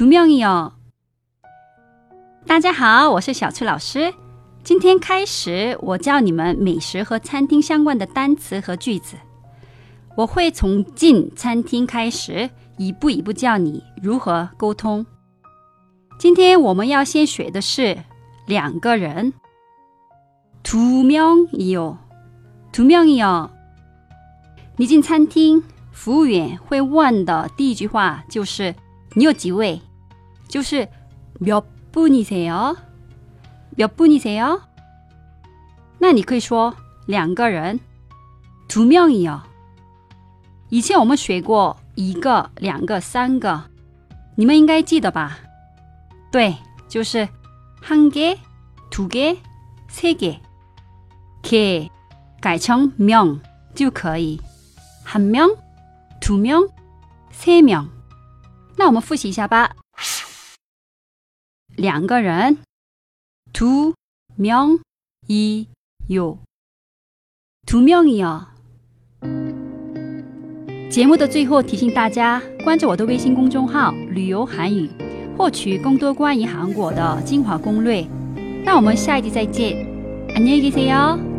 두 명이요. 大家好，我是小崔老师。今天开始，我教你们美食和餐厅相关的单词和句子。我会从进餐厅开始，一步一步教你如何沟通。今天我们要先学的是两个人。두 명이요. 두 명이요. 你进餐厅，服务员会问的第一句话就是你有几位？ 就是몇분이세 요？ 몇분이세 요？ 那你可以说两个人。두명이 요。 以前我们学过一个、两个、三个，你们应该记得吧？对，就是한 개、 두 개、 세 개。 개改成명就可以。한 명、 두 명、 세 명。 那我们复习一下吧。 两个人，두 명이 요， 두 명이 요。 节目的最后提醒大家关注我的微信公众号“旅游韩语”，获取更多关于韩国的精华攻略。那我们下一集再见，안녕히계세 요。